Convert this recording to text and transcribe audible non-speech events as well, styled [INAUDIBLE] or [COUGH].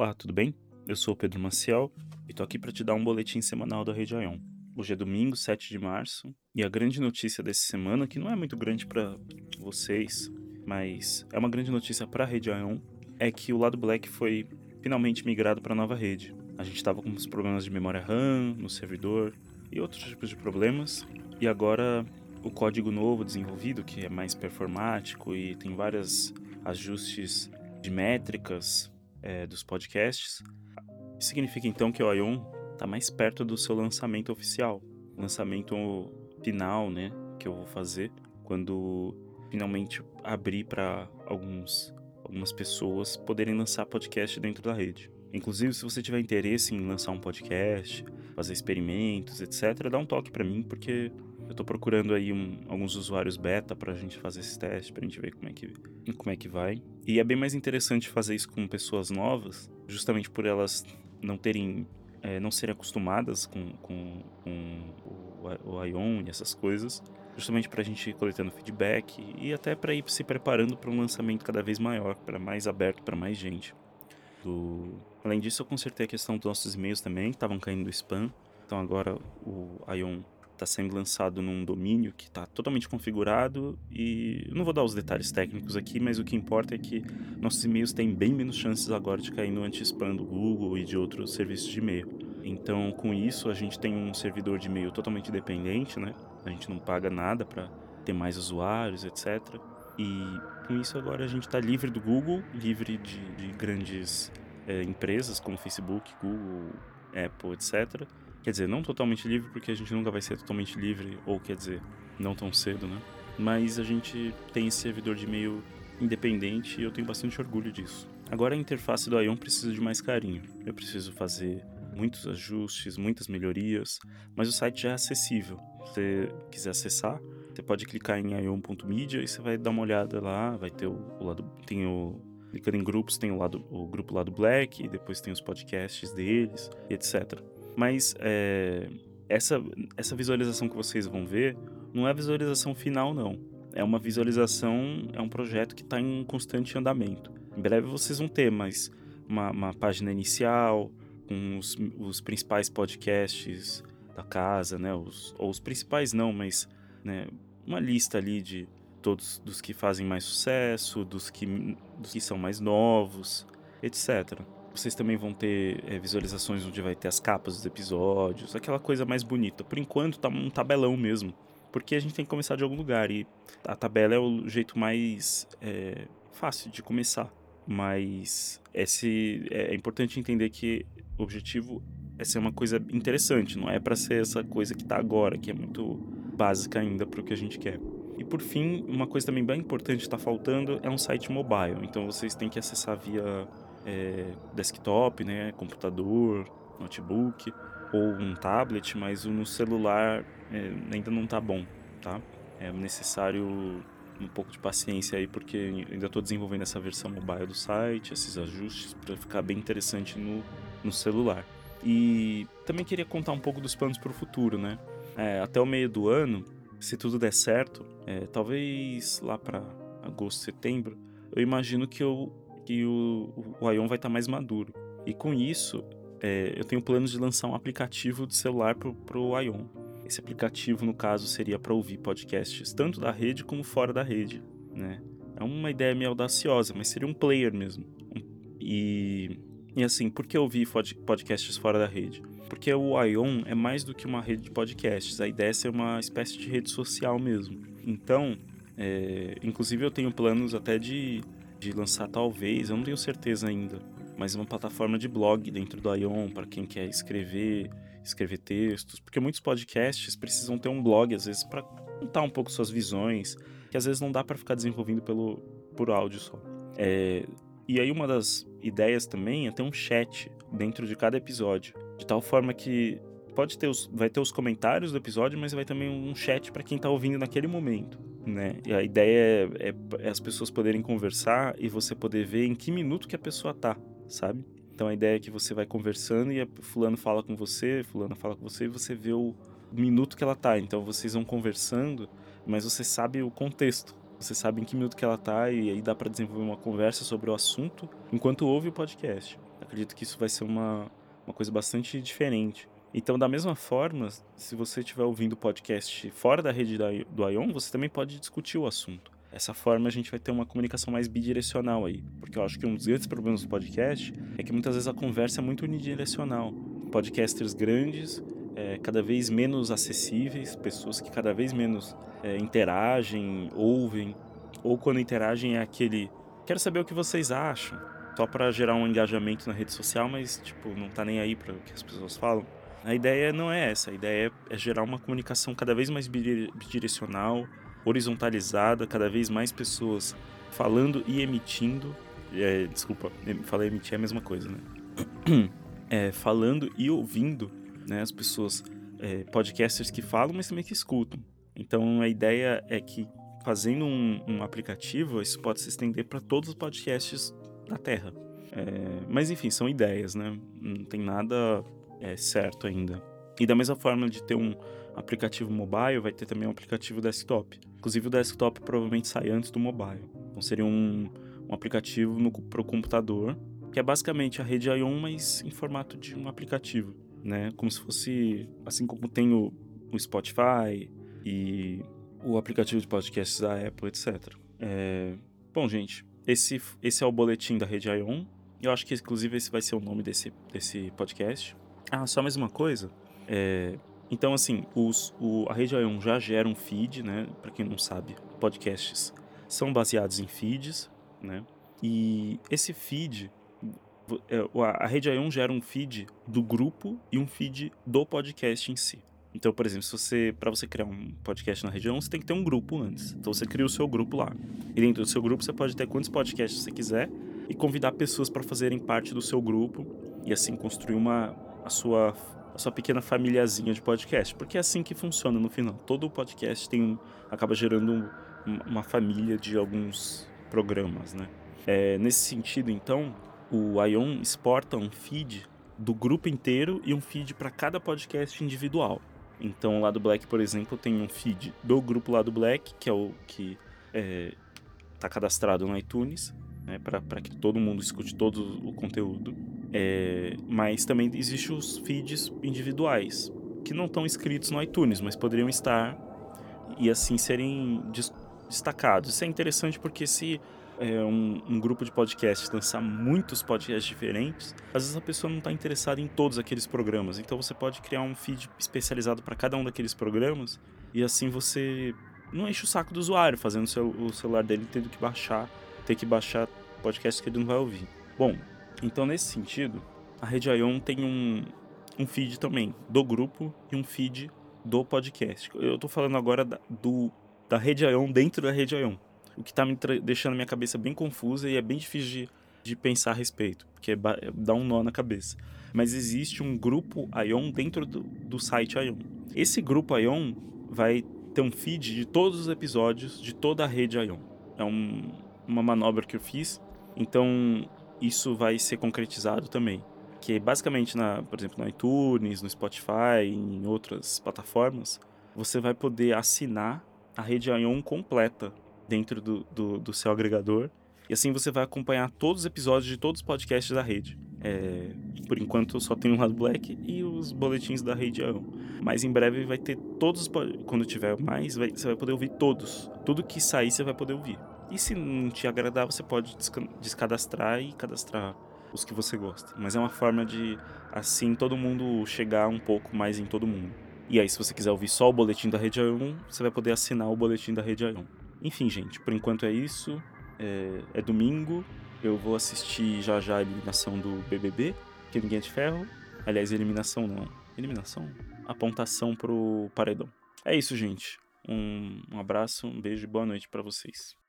Olá, tudo bem? Eu sou o Pedro Maciel e tô aqui para te dar um boletim semanal da Rede Ion. Hoje é domingo, 7 de março, e a grande notícia dessa semana, que não é muito grande para vocês, mas é uma grande notícia para a Rede Ion, é que o lado Black foi finalmente migrado para a nova rede. A gente estava com uns problemas de memória RAM no servidor e outros tipos de problemas, e agora o código novo desenvolvido, que é mais performático e tem vários ajustes de métricas é, dos podcasts, isso significa então que o Ion está mais perto do seu lançamento oficial, lançamento final, né, que eu vou fazer quando finalmente abrir para alguns algumas pessoas poderem lançar podcast dentro da rede. Inclusive, se você tiver interesse em lançar um podcast, fazer experimentos, etc., dá um toque para mim, porque eu tô procurando aí um, alguns usuários beta pra gente fazer esse teste, pra gente ver como é, que, como é que vai. E é bem mais interessante fazer isso com pessoas novas, justamente por elas não terem. É, não serem acostumadas com, com, com o, o Ion e essas coisas, justamente para a gente ir coletando feedback e até para ir se preparando para um lançamento cada vez maior, para mais aberto, para mais gente. Do... Além disso, eu consertei a questão dos nossos e-mails também, que estavam caindo no spam. Então agora o Ion está sendo lançado num domínio que está totalmente configurado e não vou dar os detalhes técnicos aqui, mas o que importa é que nossos e-mails têm bem menos chances agora de cair no anti-spam do Google e de outros serviços de e-mail. Então, com isso, a gente tem um servidor de e-mail totalmente independente, né? A gente não paga nada para ter mais usuários, etc. E com isso agora a gente está livre do Google, livre de, de grandes é, empresas como Facebook, Google, Apple, etc Quer dizer, não totalmente livre, porque a gente nunca vai ser totalmente livre, ou quer dizer, não tão cedo, né? Mas a gente tem esse servidor de e-mail independente e eu tenho bastante orgulho disso. Agora a interface do Ion precisa de mais carinho. Eu preciso fazer muitos ajustes, muitas melhorias, mas o site já é acessível. Se você quiser acessar, você pode clicar em ion.media e você vai dar uma olhada lá, vai ter o, o lado tem o clicando em grupos tem o lado o grupo lado Black, e depois tem os podcasts deles, etc. Mas é, essa, essa visualização que vocês vão ver não é a visualização final, não. É uma visualização, é um projeto que está em constante andamento. Em breve vocês vão ter mais uma, uma página inicial, com os, os, principais podcasts da casa, né? Os, ou os principais não, mas né, uma lista ali de todos dos que fazem mais sucesso, dos que, dos que são mais novos, etc. Vocês também vão ter é, visualizações onde vai ter as capas dos episódios, aquela coisa mais bonita. Por enquanto tá um tabelão mesmo, porque a gente tem que começar de algum lugar e a tabela é o jeito mais é, fácil de começar. Mas esse é, é importante entender que o objetivo é ser uma coisa interessante, não é para ser essa coisa que tá agora, que é muito básica ainda para o que a gente quer. E por fim, uma coisa também bem importante que está faltando é um site mobile. Então vocês têm que acessar via é, desktop, né, computador, notebook ou um tablet, mas no celular é, ainda não está bom, tá? É necessário um pouco de paciência aí, porque ainda estou desenvolvendo essa versão mobile do site, esses ajustes, para ficar bem interessante no, no celular. E também queria contar um pouco dos planos para o futuro, né? É, até o meio do ano, se tudo der certo, é, talvez lá para agosto, setembro, eu imagino que eu que o, o Ion vai estar tá mais maduro. E com isso, é, eu tenho planos de lançar um aplicativo de celular para o Ion. Esse aplicativo, no caso, seria para ouvir podcasts tanto da rede como fora da rede. Né? É uma ideia meio audaciosa, mas seria um player mesmo. E, e assim, por que ouvir podcasts fora da rede? Porque o Ion é mais do que uma rede de podcasts. A ideia é ser uma espécie de rede social mesmo. Então, é, inclusive eu tenho planos até de de lançar talvez, eu não tenho certeza ainda, mas uma plataforma de blog dentro do Ion para quem quer escrever, escrever textos, porque muitos podcasts precisam ter um blog às vezes para contar um pouco suas visões, que às vezes não dá para ficar desenvolvendo pelo por áudio só. É, e aí uma das ideias também é ter um chat dentro de cada episódio, de tal forma que pode ter os, vai ter os comentários do episódio, mas vai também um chat para quem está ouvindo naquele momento né? E a ideia é, é, é, as pessoas poderem conversar e você poder ver em que minuto que a pessoa tá, sabe? Então a ideia é que você vai conversando e a fulano fala com você, fulano fala com você e você vê o minuto que ela tá. Então vocês vão conversando, mas você sabe o contexto. Você sabe em que minuto que ela tá e aí dá para desenvolver uma conversa sobre o assunto enquanto ouve o podcast. acredito que isso vai ser uma, uma coisa bastante diferente. Então, da mesma forma, se você estiver ouvindo o podcast fora da rede do Ion, você também pode discutir o assunto. Dessa forma, a gente vai ter uma comunicação mais bidirecional aí. Porque eu acho que um dos grandes problemas do podcast é que muitas vezes a conversa é muito unidirecional. Podcasters grandes, é, cada vez menos acessíveis, pessoas que cada vez menos é, interagem, ouvem, ou quando interagem é aquele quero saber o que vocês acham, só para gerar um engajamento na rede social, mas tipo, não tá nem aí para o que as pessoas falam. A ideia não é essa, a ideia é, gerar uma comunicação cada vez mais bidirecional, horizontalizada, cada vez mais pessoas falando e emitindo. É, desculpa, falar emitir é a mesma coisa, né? [CLEARS THROAT] É, falando e ouvindo, né? As pessoas, é, podcasters que falam, mas também que escutam. Então a ideia é que fazendo um, um aplicativo, isso pode se estender para todos os podcasts da Terra. É, mas enfim, são ideias, né? Não tem nada é, certo ainda. E da mesma forma de ter um aplicativo mobile, vai ter também um aplicativo desktop. Inclusive o desktop provavelmente sai antes do mobile. Então seria um, um aplicativo para o computador, que é basicamente a rede ION, mas em formato de um aplicativo, né? Como se fosse, assim como tem o, o Spotify e o aplicativo de podcasts da Apple, etc. É... Bom, gente, esse, esse é o boletim da rede ION. Eu acho que, inclusive, esse vai ser o nome desse, desse podcast. Ah, só mais uma coisa. É, então, assim, os, o, a Rede ION já gera um feed, né? Para quem não sabe, podcasts são baseados em feeds, né? E esse feed, é, a Rede ION gera um feed do grupo e um feed do podcast em si. Então, por exemplo, se você para você criar um podcast na região, você tem que ter um grupo antes. Então você cria o seu grupo lá. E dentro do seu grupo você pode ter quantos podcasts você quiser e convidar pessoas para fazerem parte do seu grupo e assim construir uma a sua a sua pequena famíliazinha de podcast, porque é assim que funciona no final. Todo podcast tem acaba gerando um, uma família de alguns programas, né? É, nesse sentido, então, o Ion exporta um feed do grupo inteiro e um feed para cada podcast individual. Então, o lado Black, por exemplo, tem um feed do grupo lado Black, que é o que está é, tá cadastrado no iTunes, né, para que todo mundo escute todo o conteúdo. É, mas também existem os feeds individuais, que não estão inscritos no iTunes, mas poderiam estar e assim serem destacados. Isso é interessante porque se é, um, um, grupo de podcasts lançar muitos podcasts diferentes, às vezes a pessoa não está interessada em todos aqueles programas. Então você pode criar um feed especializado para cada um daqueles programas e assim você não enche o saco do usuário fazendo o, o celular dele tendo que baixar, ter que baixar podcasts que ele não vai ouvir. Bom, então nesse sentido, a Rede Ion tem um, um feed também do grupo e um feed do podcast. Eu estou falando agora da, do, da Rede Ion dentro da Rede Ion o que está me deixando a minha cabeça bem confusa e é bem difícil de, de pensar a respeito, porque é dá um nó na cabeça. Mas existe um grupo Ion dentro do, do site Ion. Esse grupo Ion vai ter um feed de todos os episódios de toda a rede Ion. É um, uma manobra que eu fiz, então isso vai ser concretizado também. Que basicamente, na, por exemplo, no iTunes, no Spotify, em outras plataformas, você vai poder assinar a rede Ion completa dentro do, do, do seu agregador. E assim você vai acompanhar todos os episódios de todos os podcasts da rede. É, por enquanto só tenho o Lado Black e os boletins da rede AON. Mas em breve vai ter todos, quando tiver mais, vai, você vai poder ouvir todos. Tudo que sair você vai poder ouvir. E se não te agradar, você pode descadastrar e cadastrar os que você gosta. Mas é uma forma de, assim, todo mundo chegar um pouco mais em todo mundo. E aí, se você quiser ouvir só o boletim da Rede A1, você vai poder assinar o boletim da Rede A1. Enfim, gente, por enquanto é isso. É, é domingo. Eu vou assistir já já a eliminação do BBB, que ninguém é de ferro. Aliás, eliminação não. Eliminação? Apontação pro paredão. É isso, gente. Um, um abraço, um beijo e boa noite para vocês.